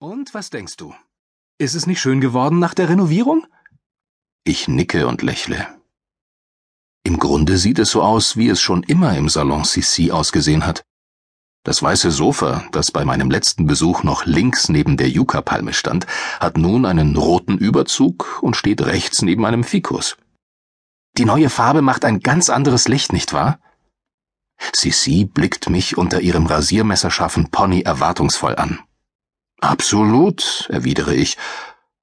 Und was denkst du? Ist es nicht schön geworden nach der Renovierung? Ich nicke und lächle. Im Grunde sieht es so aus, wie es schon immer im Salon Sissi ausgesehen hat. Das weiße Sofa, das bei meinem letzten Besuch noch links neben der Yucca-Palme stand, hat nun einen roten Überzug und steht rechts neben einem Fikus. Die neue Farbe macht ein ganz anderes Licht, nicht wahr? Sissi blickt mich unter ihrem rasiermesserscharfen Pony erwartungsvoll an. Absolut, erwidere ich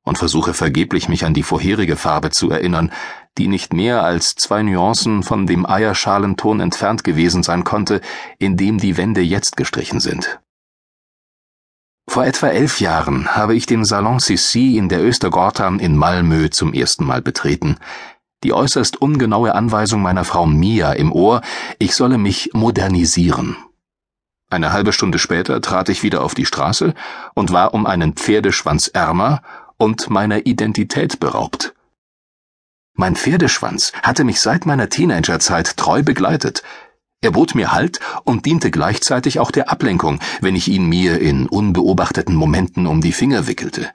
und versuche vergeblich mich an die vorherige Farbe zu erinnern, die nicht mehr als zwei Nuancen von dem Eierschalenton entfernt gewesen sein konnte, in dem die Wände jetzt gestrichen sind. Vor etwa elf Jahren habe ich den Salon Sissi in der Östergatan in Malmö zum ersten Mal betreten, die äußerst ungenaue Anweisung meiner Frau Mia im Ohr, ich solle mich modernisieren. Eine halbe Stunde später trat ich wieder auf die Straße und war um einen Pferdeschwanz ärmer und meiner Identität beraubt. Mein Pferdeschwanz hatte mich seit meiner Teenagerzeit treu begleitet. Er bot mir Halt und diente gleichzeitig auch der Ablenkung, wenn ich ihn mir in unbeobachteten Momenten um die Finger wickelte.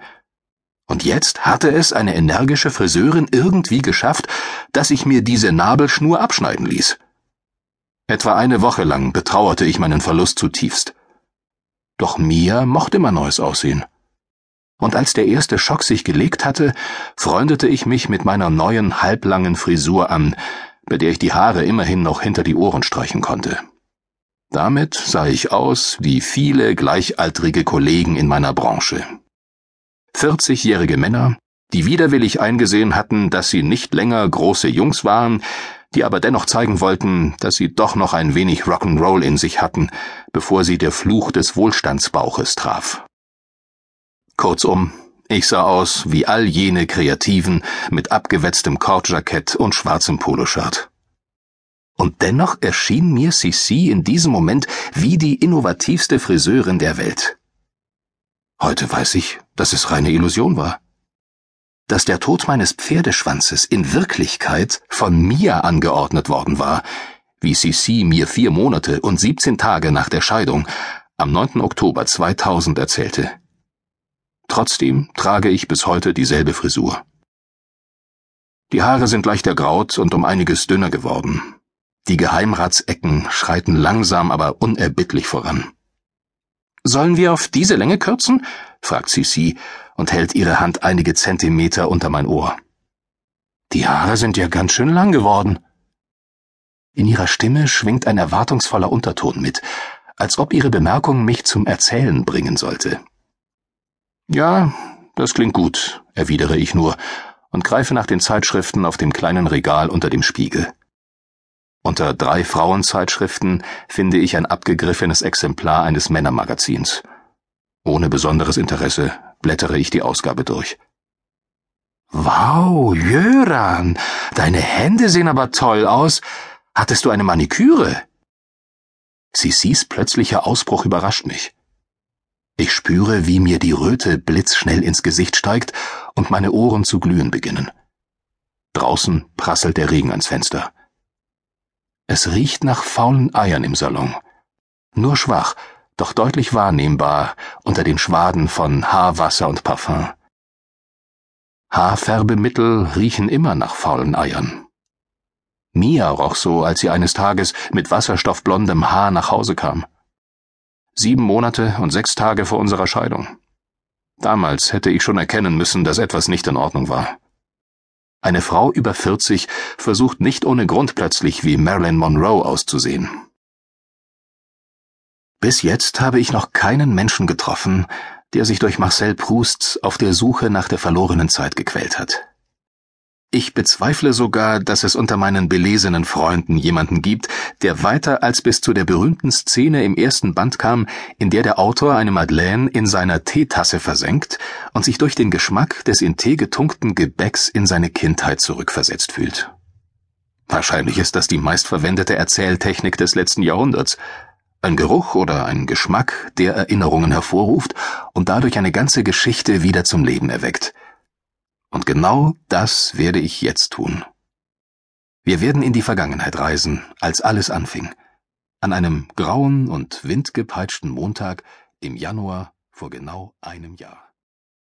Und jetzt hatte es eine energische Friseurin irgendwie geschafft, dass ich mir diese Nabelschnur abschneiden ließ. Etwa eine Woche lang betrauerte ich meinen Verlust zutiefst. Doch Mia mochte mein neues Aussehen. Und als der erste Schock sich gelegt hatte, freundete ich mich mit meiner neuen halblangen Frisur an, bei der ich die Haare immerhin noch hinter die Ohren streichen konnte. Damit sah ich aus wie viele gleichaltrige Kollegen in meiner Branche. 40-jährige Männer, die widerwillig eingesehen hatten, dass sie nicht länger große Jungs waren, die aber dennoch zeigen wollten, dass sie doch noch ein wenig Rock'n'Roll in sich hatten, bevor sie der Fluch des Wohlstandsbauches traf. Kurzum, ich sah aus wie all jene Kreativen mit abgewetztem Kordjackett und schwarzem Poloshirt. Und dennoch erschien mir Sissi in diesem Moment wie die innovativste Friseurin der Welt. Heute weiß ich, dass es reine Illusion war dass der Tod meines Pferdeschwanzes in Wirklichkeit von mir angeordnet worden war, wie Sissi mir vier Monate und 17 Tage nach der Scheidung am 9. Oktober 2000 erzählte. Trotzdem trage ich bis heute dieselbe Frisur. Die Haare sind leicht ergraut und um einiges dünner geworden. Die Geheimratsecken schreiten langsam, aber unerbittlich voran. Sollen wir auf diese Länge kürzen? fragt Sissi und hält ihre Hand einige Zentimeter unter mein Ohr. Die Haare sind ja ganz schön lang geworden. In ihrer Stimme schwingt ein erwartungsvoller Unterton mit, als ob ihre Bemerkung mich zum Erzählen bringen sollte. Ja, das klingt gut, erwidere ich nur und greife nach den Zeitschriften auf dem kleinen Regal unter dem Spiegel. Unter drei Frauenzeitschriften finde ich ein abgegriffenes Exemplar eines Männermagazins. Ohne besonderes Interesse blättere ich die Ausgabe durch. Wow, Jöran, deine Hände sehen aber toll aus. Hattest du eine Maniküre? Sissis plötzlicher Ausbruch überrascht mich. Ich spüre, wie mir die Röte blitzschnell ins Gesicht steigt und meine Ohren zu glühen beginnen. Draußen prasselt der Regen ans Fenster. Es riecht nach faulen Eiern im Salon. Nur schwach, doch deutlich wahrnehmbar unter den Schwaden von Haarwasser und Parfum. Haarfärbemittel riechen immer nach faulen Eiern. Mia roch so, als sie eines Tages mit wasserstoffblondem Haar nach Hause kam. Sieben Monate und sechs Tage vor unserer Scheidung. Damals hätte ich schon erkennen müssen, dass etwas nicht in Ordnung war. Eine Frau über 40 versucht nicht ohne Grund plötzlich wie Marilyn Monroe auszusehen. Bis jetzt habe ich noch keinen Menschen getroffen, der sich durch Marcel Proust auf der Suche nach der verlorenen Zeit gequält hat. Ich bezweifle sogar, dass es unter meinen belesenen Freunden jemanden gibt, der weiter als bis zu der berühmten Szene im ersten Band kam, in der der Autor eine Madeleine in seiner Teetasse versenkt und sich durch den Geschmack des in Tee getunkten Gebäcks in seine Kindheit zurückversetzt fühlt. Wahrscheinlich ist das die meistverwendete Erzähltechnik des letzten Jahrhunderts, ein Geruch oder ein Geschmack, der Erinnerungen hervorruft und dadurch eine ganze Geschichte wieder zum Leben erweckt. Und genau das werde ich jetzt tun. Wir werden in die Vergangenheit reisen, als alles anfing. An einem grauen und windgepeitschten Montag im Januar vor genau einem Jahr.